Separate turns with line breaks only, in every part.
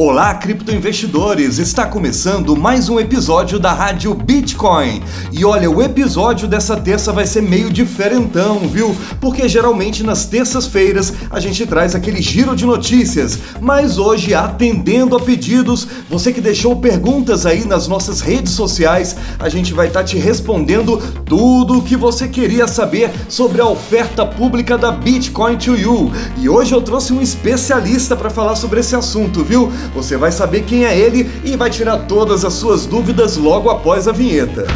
Olá, criptoinvestidores! Está começando mais um episódio da Rádio Bitcoin. E olha, o episódio dessa terça vai ser meio diferentão, viu? Porque geralmente nas terças-feiras a gente traz aquele giro de notícias, mas hoje, atendendo a pedidos, você que deixou perguntas aí nas nossas redes sociais, a gente vai estar tá te respondendo tudo o que você queria saber sobre a oferta pública da Bitcoin to You. E hoje eu trouxe um especialista para falar sobre esse assunto, viu? Você vai saber quem é ele e vai tirar todas as suas dúvidas logo após a vinheta.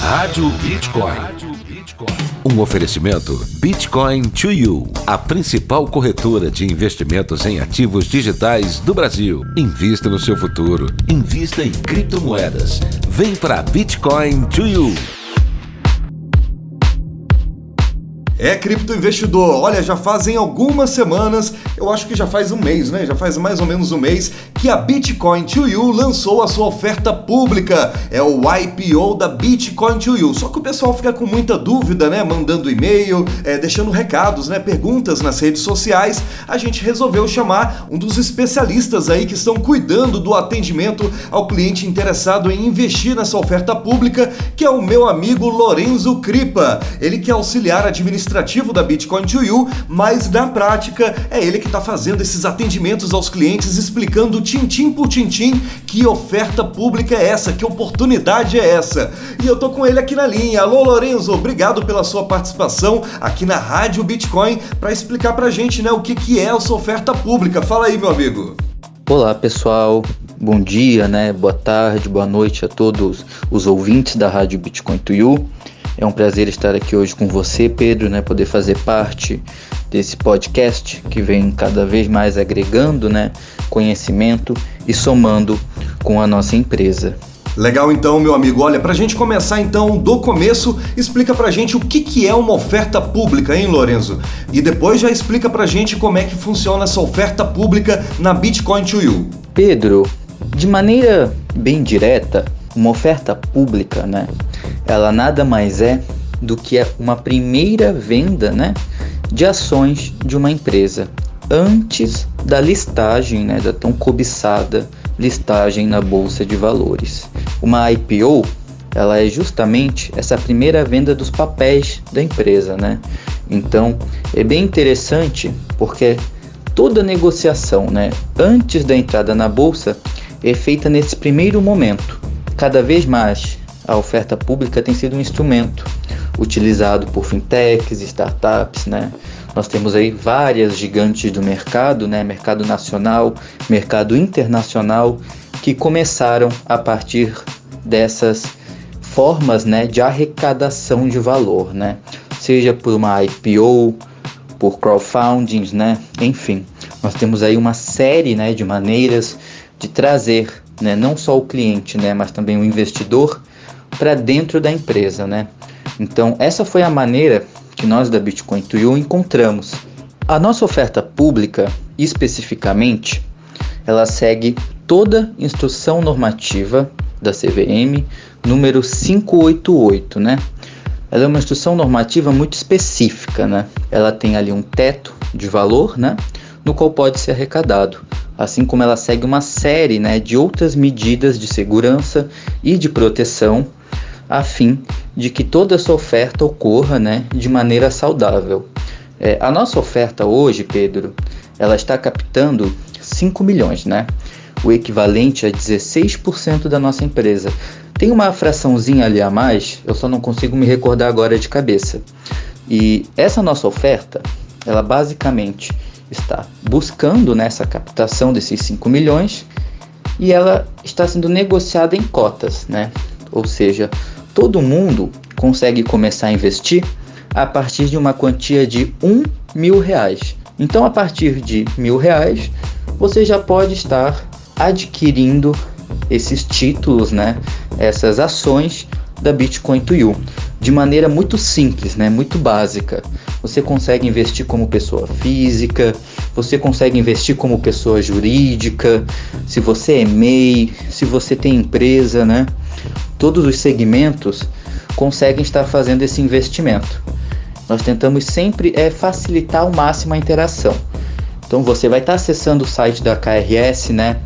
Rádio Bitcoin. Um oferecimento Bitcoin to You, a principal corretora de investimentos em ativos digitais do Brasil. Invista no seu futuro. Invista em criptomoedas. Vem para Bitcoin to You.
É cripto investidor. Olha, já fazem algumas semanas, eu acho que já faz um mês, né? Já faz mais ou menos um mês que a Bitcoin to You lançou a sua oferta pública. É o IPO da Bitcoin to You. Só que o pessoal fica com muita dúvida, né? Mandando e-mail, é, deixando recados, né? Perguntas nas redes sociais. A gente resolveu chamar um dos especialistas aí que estão cuidando do atendimento ao cliente interessado em investir nessa oferta pública, que é o meu amigo Lorenzo Cripa. Ele que é auxiliar administrativo administrativo da Bitcoin to You, mas na prática é ele que está fazendo esses atendimentos aos clientes, explicando tintim por tintim que oferta pública é essa, que oportunidade é essa. E eu tô com ele aqui na linha. Alô, Lorenzo, obrigado pela sua participação aqui na Rádio Bitcoin para explicar pra gente, né, o que que é essa oferta pública. Fala aí, meu amigo.
Olá, pessoal. Bom dia, né? Boa tarde, boa noite a todos os ouvintes da Rádio Bitcoin to You. É um prazer estar aqui hoje com você, Pedro, né? Poder fazer parte desse podcast que vem cada vez mais agregando, né? Conhecimento e somando com a nossa empresa.
Legal então, meu amigo. Olha, pra gente começar então do começo, explica pra gente o que, que é uma oferta pública, hein, Lorenzo? E depois já explica pra gente como é que funciona essa oferta pública na Bitcoin to You.
Pedro, de maneira bem direta, uma oferta pública, né? Ela nada mais é do que uma primeira venda, né, de ações de uma empresa antes da listagem, né, da tão cobiçada listagem na bolsa de valores. Uma IPO, ela é justamente essa primeira venda dos papéis da empresa, né? Então, é bem interessante porque toda negociação, né, antes da entrada na bolsa é feita nesse primeiro momento. Cada vez mais a oferta pública tem sido um instrumento utilizado por fintechs, startups, né? Nós temos aí várias gigantes do mercado, né? Mercado nacional, mercado internacional, que começaram a partir dessas formas, né, de arrecadação de valor, né? Seja por uma IPO, por crowdfunding, né? Enfim, nós temos aí uma série, né, de maneiras de trazer né, não só o cliente, né, mas também o investidor para dentro da empresa, né? Então, essa foi a maneira que nós da Bitcoin to You encontramos. A nossa oferta pública, especificamente, ela segue toda instrução normativa da CVM número 588, né? Ela é uma instrução normativa muito específica, né? Ela tem ali um teto de valor, né? No qual pode ser arrecadado assim como ela segue uma série né, de outras medidas de segurança e de proteção, a fim de que toda essa oferta ocorra né, de maneira saudável. É, a nossa oferta hoje, Pedro, ela está captando 5 milhões, né? o equivalente a 16% da nossa empresa. Tem uma fraçãozinha ali a mais, eu só não consigo me recordar agora de cabeça. E essa nossa oferta, ela basicamente está buscando nessa né, captação desses 5 milhões e ela está sendo negociada em cotas, né? Ou seja, todo mundo consegue começar a investir a partir de uma quantia de um mil reais. Então, a partir de mil reais, você já pode estar adquirindo esses títulos, né? Essas ações da Bitcoin to You. de maneira muito simples, né? Muito básica. Você consegue investir como pessoa física, você consegue investir como pessoa jurídica, se você é MEI, se você tem empresa, né? Todos os segmentos conseguem estar fazendo esse investimento. Nós tentamos sempre é, facilitar ao máximo a interação. Então você vai estar acessando o site da KRS, né,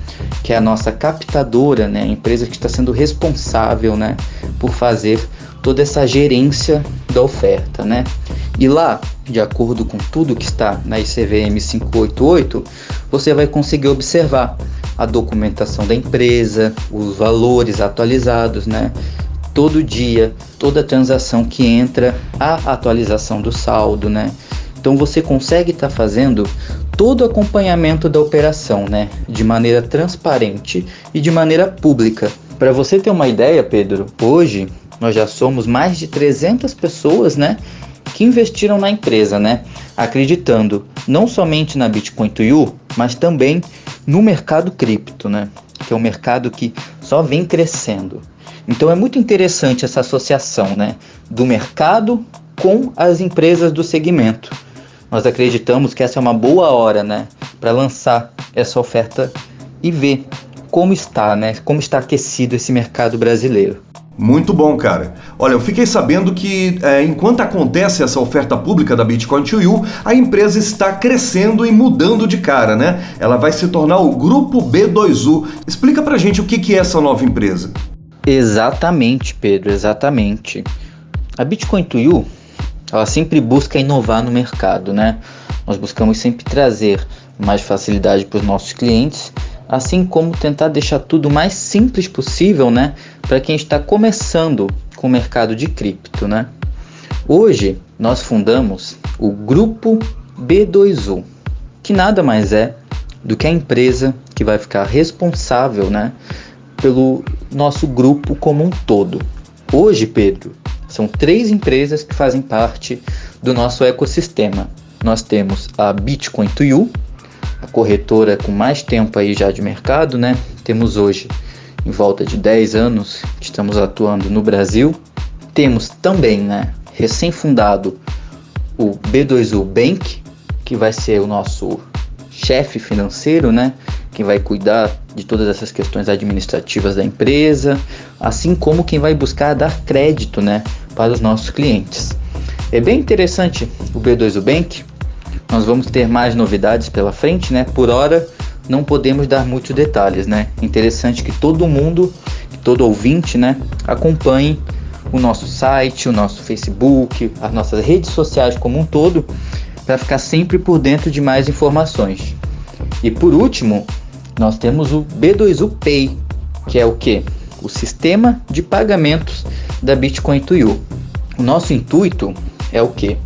que é a nossa captadora, né, a empresa que está sendo responsável, né, por fazer toda essa gerência da oferta, né? E lá, de acordo com tudo que está na ICVM 588, você vai conseguir observar a documentação da empresa, os valores atualizados, né? Todo dia, toda transação que entra, a atualização do saldo, né? Então você consegue estar tá fazendo todo o acompanhamento da operação, né? De maneira transparente e de maneira pública. Para você ter uma ideia, Pedro, hoje nós já somos mais de 300 pessoas, né? Que investiram na empresa, né? Acreditando não somente na Bitcoin to You, mas também no mercado cripto, né? Que é um mercado que só vem crescendo. Então é muito interessante essa associação, né? Do mercado com as empresas do segmento. Nós acreditamos que essa é uma boa hora, né? Para lançar essa oferta e ver como está, né? Como está aquecido esse mercado brasileiro.
Muito bom, cara. Olha, eu fiquei sabendo que é, enquanto acontece essa oferta pública da Bitcoin to You, a empresa está crescendo e mudando de cara, né? Ela vai se tornar o Grupo B2U. Explica pra gente o que, que é essa nova empresa.
Exatamente, Pedro, exatamente. A Bitcoin to You, ela sempre busca inovar no mercado, né? Nós buscamos sempre trazer mais facilidade para os nossos clientes assim como tentar deixar tudo mais simples possível, né, para quem está começando com o mercado de cripto, né? Hoje nós fundamos o grupo B2U, que nada mais é do que a empresa que vai ficar responsável, né, pelo nosso grupo como um todo. Hoje, Pedro, são três empresas que fazem parte do nosso ecossistema. Nós temos a Bitcoin to You, a corretora com mais tempo aí já de mercado, né? Temos hoje em volta de 10 anos que estamos atuando no Brasil. Temos também, né, recém-fundado o B2U Bank, que vai ser o nosso chefe financeiro, né, quem vai cuidar de todas essas questões administrativas da empresa, assim como quem vai buscar dar crédito, né, para os nossos clientes. É bem interessante o B2U Bank, nós vamos ter mais novidades pela frente, né? Por hora não podemos dar muitos detalhes, né? Interessante que todo mundo, que todo ouvinte, né, acompanhe o nosso site, o nosso Facebook, as nossas redes sociais como um todo, para ficar sempre por dentro de mais informações. E por último, nós temos o B2U Pay, que é o que? O sistema de pagamentos da Bitcoin to You. O nosso intuito é o que?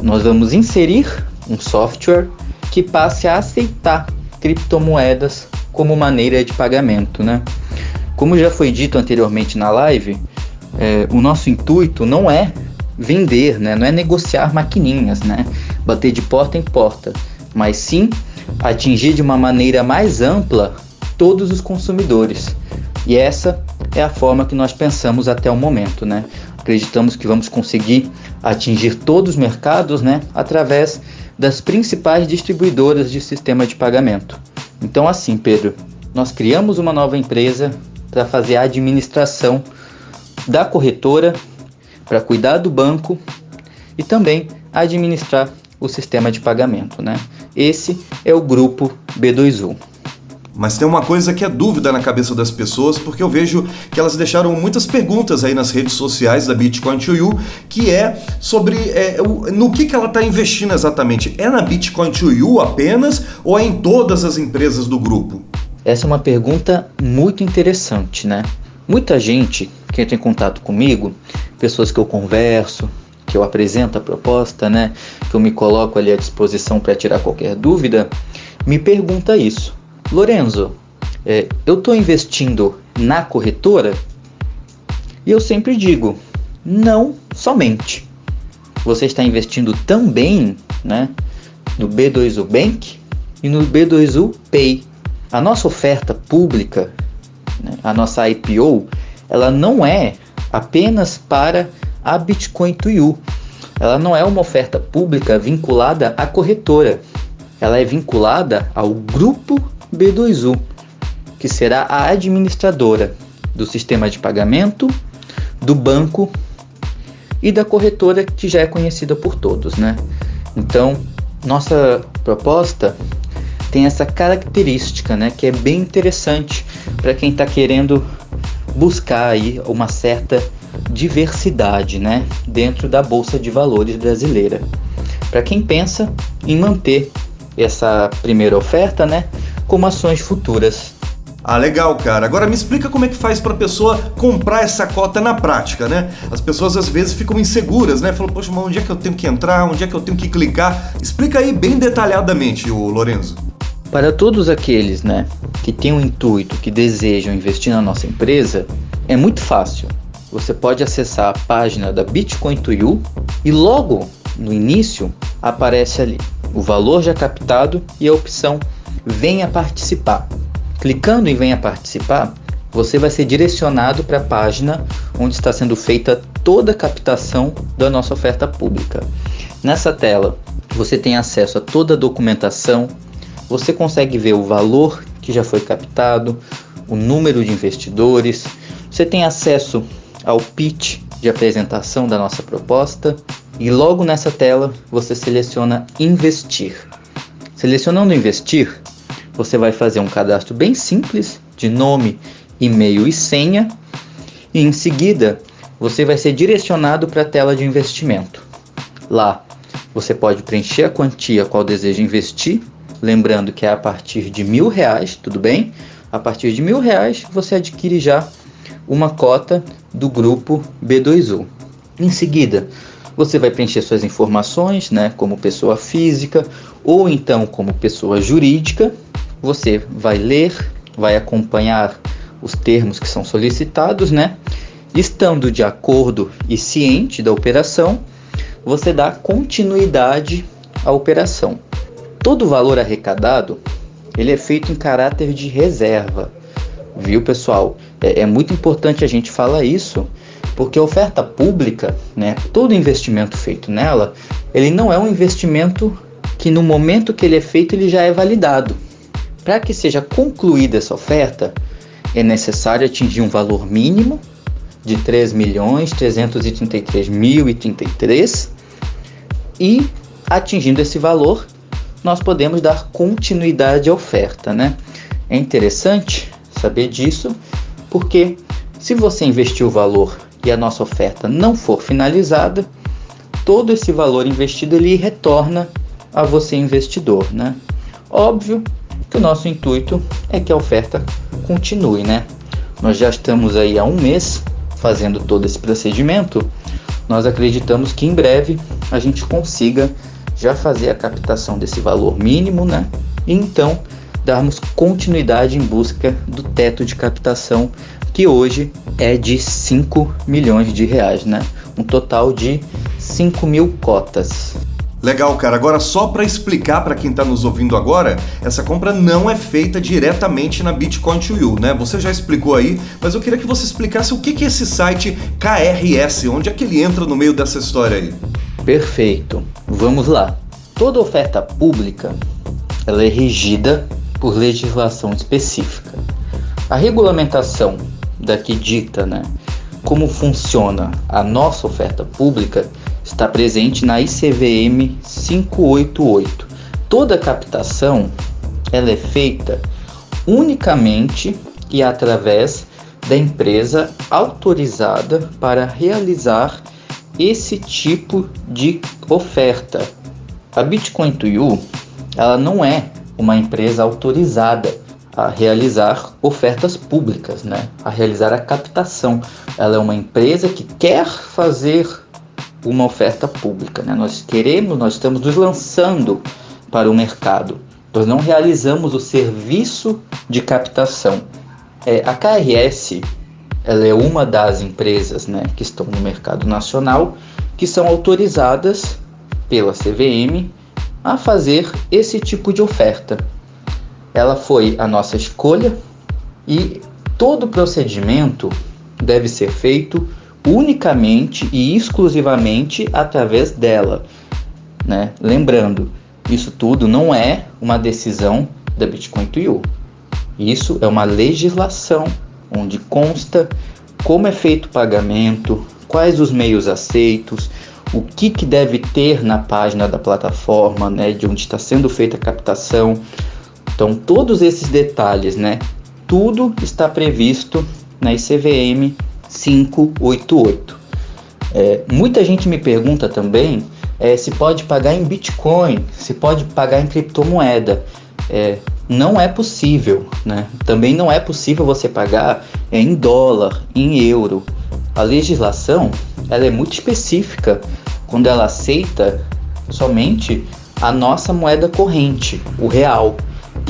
Nós vamos inserir um software que passe a aceitar criptomoedas como maneira de pagamento, né? Como já foi dito anteriormente na live, é, o nosso intuito não é vender, né? Não é negociar maquininhas, né? Bater de porta em porta, mas sim atingir de uma maneira mais ampla todos os consumidores. E essa é a forma que nós pensamos até o momento, né? Acreditamos que vamos conseguir atingir todos os mercados, né, através das principais distribuidoras de sistema de pagamento. Então, assim, Pedro, nós criamos uma nova empresa para fazer a administração da corretora, para cuidar do banco e também administrar o sistema de pagamento, né? Esse é o grupo B2U.
Mas tem uma coisa que é dúvida na cabeça das pessoas, porque eu vejo que elas deixaram muitas perguntas aí nas redes sociais da Bitcoin to You, que é sobre é, no que, que ela está investindo exatamente. É na Bitcoin to You apenas ou é em todas as empresas do grupo?
Essa é uma pergunta muito interessante, né? Muita gente que entra em contato comigo, pessoas que eu converso, que eu apresento a proposta, né, que eu me coloco ali à disposição para tirar qualquer dúvida, me pergunta isso. Lorenzo, é, eu estou investindo na corretora? E eu sempre digo, não somente. Você está investindo também né, no B2U Bank e no B2U Pay. A nossa oferta pública, né, a nossa IPO, ela não é apenas para a Bitcoin to You. Ela não é uma oferta pública vinculada à corretora, ela é vinculada ao grupo B2U, que será a administradora do sistema de pagamento, do banco e da corretora que já é conhecida por todos, né? Então, nossa proposta tem essa característica, né, que é bem interessante para quem está querendo buscar aí uma certa diversidade, né, dentro da bolsa de valores brasileira. Para quem pensa em manter essa primeira oferta, né, como ações futuras.
Ah, legal, cara. Agora me explica como é que faz para a pessoa comprar essa cota na prática, né? As pessoas às vezes ficam inseguras, né? Falam, poxa, mas onde é que eu tenho que entrar? Onde é que eu tenho que clicar? Explica aí bem detalhadamente, o Lorenzo.
Para todos aqueles, né, que têm o um intuito, que desejam investir na nossa empresa, é muito fácil. Você pode acessar a página da Bitcoin to You e logo no início aparece ali o valor já captado e a opção Venha participar. Clicando em Venha Participar, você vai ser direcionado para a página onde está sendo feita toda a captação da nossa oferta pública. Nessa tela, você tem acesso a toda a documentação, você consegue ver o valor que já foi captado, o número de investidores, você tem acesso ao pitch de apresentação da nossa proposta e logo nessa tela você seleciona investir. Selecionando investir, você vai fazer um cadastro bem simples de nome, e-mail e senha, e em seguida você vai ser direcionado para a tela de investimento. Lá você pode preencher a quantia qual deseja investir, lembrando que é a partir de mil reais, tudo bem? A partir de mil reais você adquire já uma cota do grupo B2U. Em seguida, você vai preencher suas informações, né, como pessoa física ou então como pessoa jurídica, você vai ler, vai acompanhar os termos que são solicitados, né? Estando de acordo e ciente da operação, você dá continuidade à operação. Todo valor arrecadado, ele é feito em caráter de reserva, viu pessoal? É, é muito importante a gente falar isso, porque a oferta pública, né, todo investimento feito nela, ele não é um investimento que no momento que ele é feito ele já é validado. Para que seja concluída essa oferta, é necessário atingir um valor mínimo de 3 milhões 333 mil e 33 e atingindo esse valor, nós podemos dar continuidade à oferta, né? É interessante saber disso, porque se você investir o valor e a nossa oferta não for finalizada, todo esse valor investido ele retorna a você investidor, né? Óbvio o nosso intuito é que a oferta continue, né? Nós já estamos aí há um mês fazendo todo esse procedimento. Nós acreditamos que em breve a gente consiga já fazer a captação desse valor mínimo, né? E então darmos continuidade em busca do teto de captação que hoje é de 5 milhões de reais, né? Um total de 5 mil cotas.
Legal, cara. Agora, só para explicar para quem está nos ouvindo agora, essa compra não é feita diretamente na Bitcoin to You, né? Você já explicou aí, mas eu queria que você explicasse o que é esse site KRS, onde é que ele entra no meio dessa história aí.
Perfeito. Vamos lá. Toda oferta pública, ela é regida por legislação específica. A regulamentação daqui dita, né, como funciona a nossa oferta pública está presente na ICVM 588. Toda captação ela é feita unicamente e através da empresa autorizada para realizar esse tipo de oferta. A Bitcoin to You, ela não é uma empresa autorizada a realizar ofertas públicas, né? A realizar a captação. Ela é uma empresa que quer fazer uma oferta pública. Né? Nós queremos, nós estamos nos lançando para o mercado. Nós não realizamos o serviço de captação. É, a KRS ela é uma das empresas né, que estão no mercado nacional que são autorizadas pela CVM a fazer esse tipo de oferta. Ela foi a nossa escolha e todo procedimento deve ser feito unicamente e exclusivamente através dela. Né? Lembrando, isso tudo não é uma decisão da Bitcoin to You. Isso é uma legislação onde consta como é feito o pagamento, quais os meios aceitos, o que, que deve ter na página da plataforma, né, de onde está sendo feita a captação. Então, todos esses detalhes, né, tudo está previsto na ICVM 588. É, muita gente me pergunta também é, se pode pagar em Bitcoin, se pode pagar em criptomoeda. É, não é possível, né? Também não é possível você pagar em dólar, em euro. A legislação ela é muito específica quando ela aceita somente a nossa moeda corrente, o real,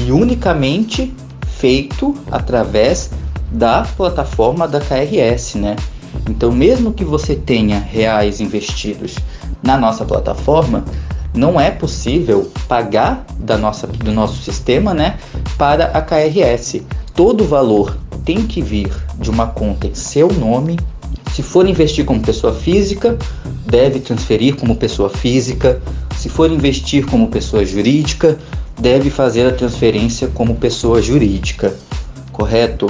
e unicamente feito através da plataforma da KRS, né? Então, mesmo que você tenha reais investidos na nossa plataforma, não é possível pagar da nossa, do nosso sistema né, para a KRS. Todo o valor tem que vir de uma conta em seu nome. Se for investir como pessoa física, deve transferir como pessoa física. Se for investir como pessoa jurídica, deve fazer a transferência como pessoa jurídica. Correto?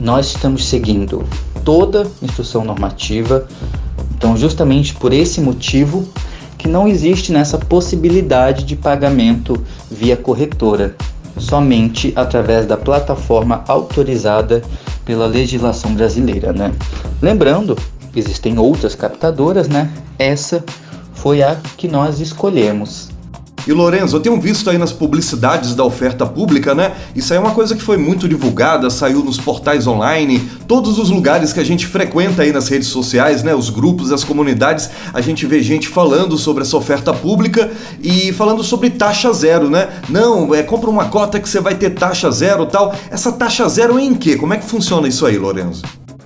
Nós estamos seguindo toda instrução normativa. Então, justamente por esse motivo, que não existe nessa possibilidade de pagamento via corretora, somente através da plataforma autorizada pela legislação brasileira, né? Lembrando, existem outras captadoras, né? Essa foi a que nós escolhemos.
E Lorenzo, eu tenho visto aí nas publicidades da oferta pública, né? Isso aí é uma coisa que foi muito divulgada, saiu nos portais online, todos os lugares que a gente frequenta aí nas redes sociais, né? Os grupos, as comunidades, a gente vê gente falando sobre essa oferta pública e falando sobre taxa zero, né? Não, é compra uma cota que você vai ter taxa zero tal. Essa taxa zero em quê? Como é que funciona isso aí, Lorenzo?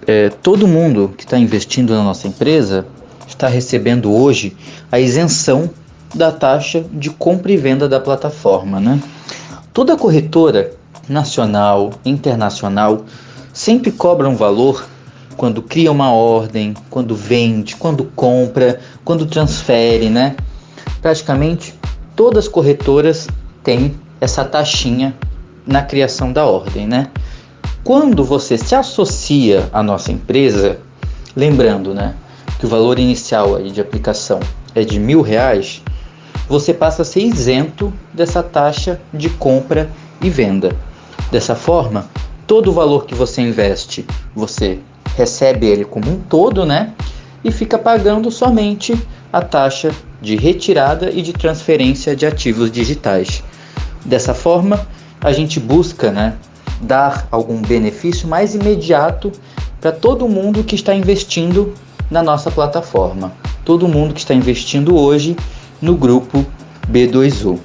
É, todo mundo que está investindo na nossa empresa está recebendo hoje a isenção da taxa de compra e venda da plataforma. Né? Toda corretora nacional, internacional, sempre cobra um valor quando cria uma ordem, quando vende, quando compra, quando transfere, né? Praticamente todas as corretoras têm essa taxinha na criação da ordem, né? Quando você se associa à nossa empresa, lembrando, né, que o valor inicial aí de aplicação é de mil reais, você passa a ser isento dessa taxa de compra e venda. Dessa forma, todo o valor que você investe, você recebe ele como um todo, né? E fica pagando somente a taxa de retirada e de transferência de ativos digitais. Dessa forma, a gente busca, né, dar algum benefício mais imediato para todo mundo que está investindo na nossa plataforma. Todo mundo que está investindo hoje no grupo B2U.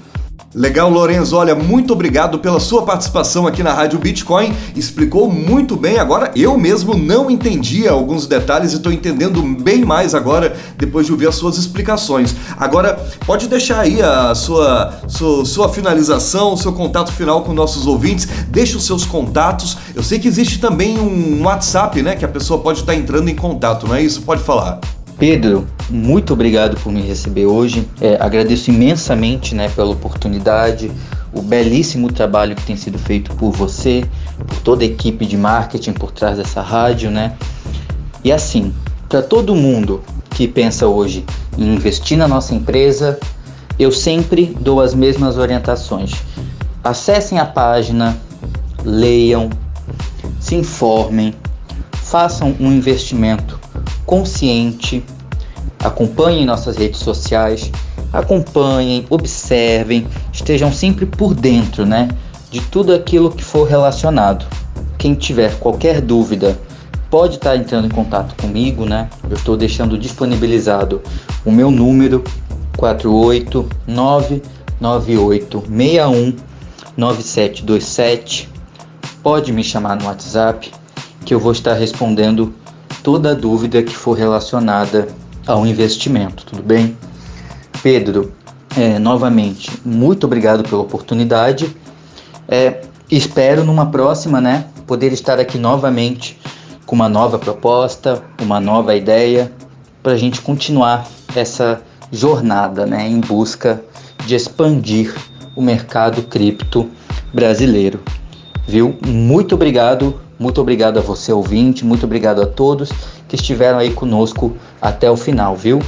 Legal, Lorenzo. Olha, muito obrigado pela sua participação aqui na Rádio Bitcoin. Explicou muito bem. Agora, eu mesmo não entendia alguns detalhes e estou entendendo bem mais agora depois de ouvir as suas explicações. Agora, pode deixar aí a sua, sua, sua finalização, o seu contato final com nossos ouvintes. Deixe os seus contatos. Eu sei que existe também um WhatsApp, né, que a pessoa pode estar entrando em contato, não é isso? Pode falar.
Pedro, muito obrigado por me receber hoje. É, agradeço imensamente né, pela oportunidade, o belíssimo trabalho que tem sido feito por você, por toda a equipe de marketing por trás dessa rádio, né? E assim, para todo mundo que pensa hoje em investir na nossa empresa, eu sempre dou as mesmas orientações. Acessem a página, leiam, se informem, façam um investimento consciente. Acompanhem nossas redes sociais, acompanhem, observem, estejam sempre por dentro, né, de tudo aquilo que for relacionado. Quem tiver qualquer dúvida, pode estar entrando em contato comigo, né? Eu estou deixando disponibilizado o meu número 48998619727. Pode me chamar no WhatsApp que eu vou estar respondendo toda dúvida que for relacionada ao investimento, tudo bem? Pedro, é, novamente, muito obrigado pela oportunidade. É, espero numa próxima, né, poder estar aqui novamente com uma nova proposta, uma nova ideia, para a gente continuar essa jornada né, em busca de expandir o mercado cripto brasileiro. Viu? Muito obrigado, muito obrigado a você ouvinte, muito obrigado a todos que estiveram aí conosco até o final, viu?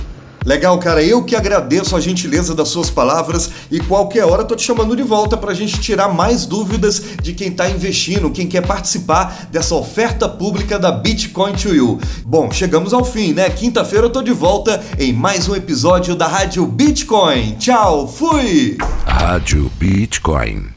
Legal, cara. Eu que agradeço a gentileza das suas palavras e qualquer hora tô te chamando de volta para a gente tirar mais dúvidas de quem está investindo, quem quer participar dessa oferta pública da Bitcoin to You. Bom, chegamos ao fim, né? Quinta-feira eu tô de volta em mais um episódio da Rádio Bitcoin. Tchau, fui!
Rádio Bitcoin.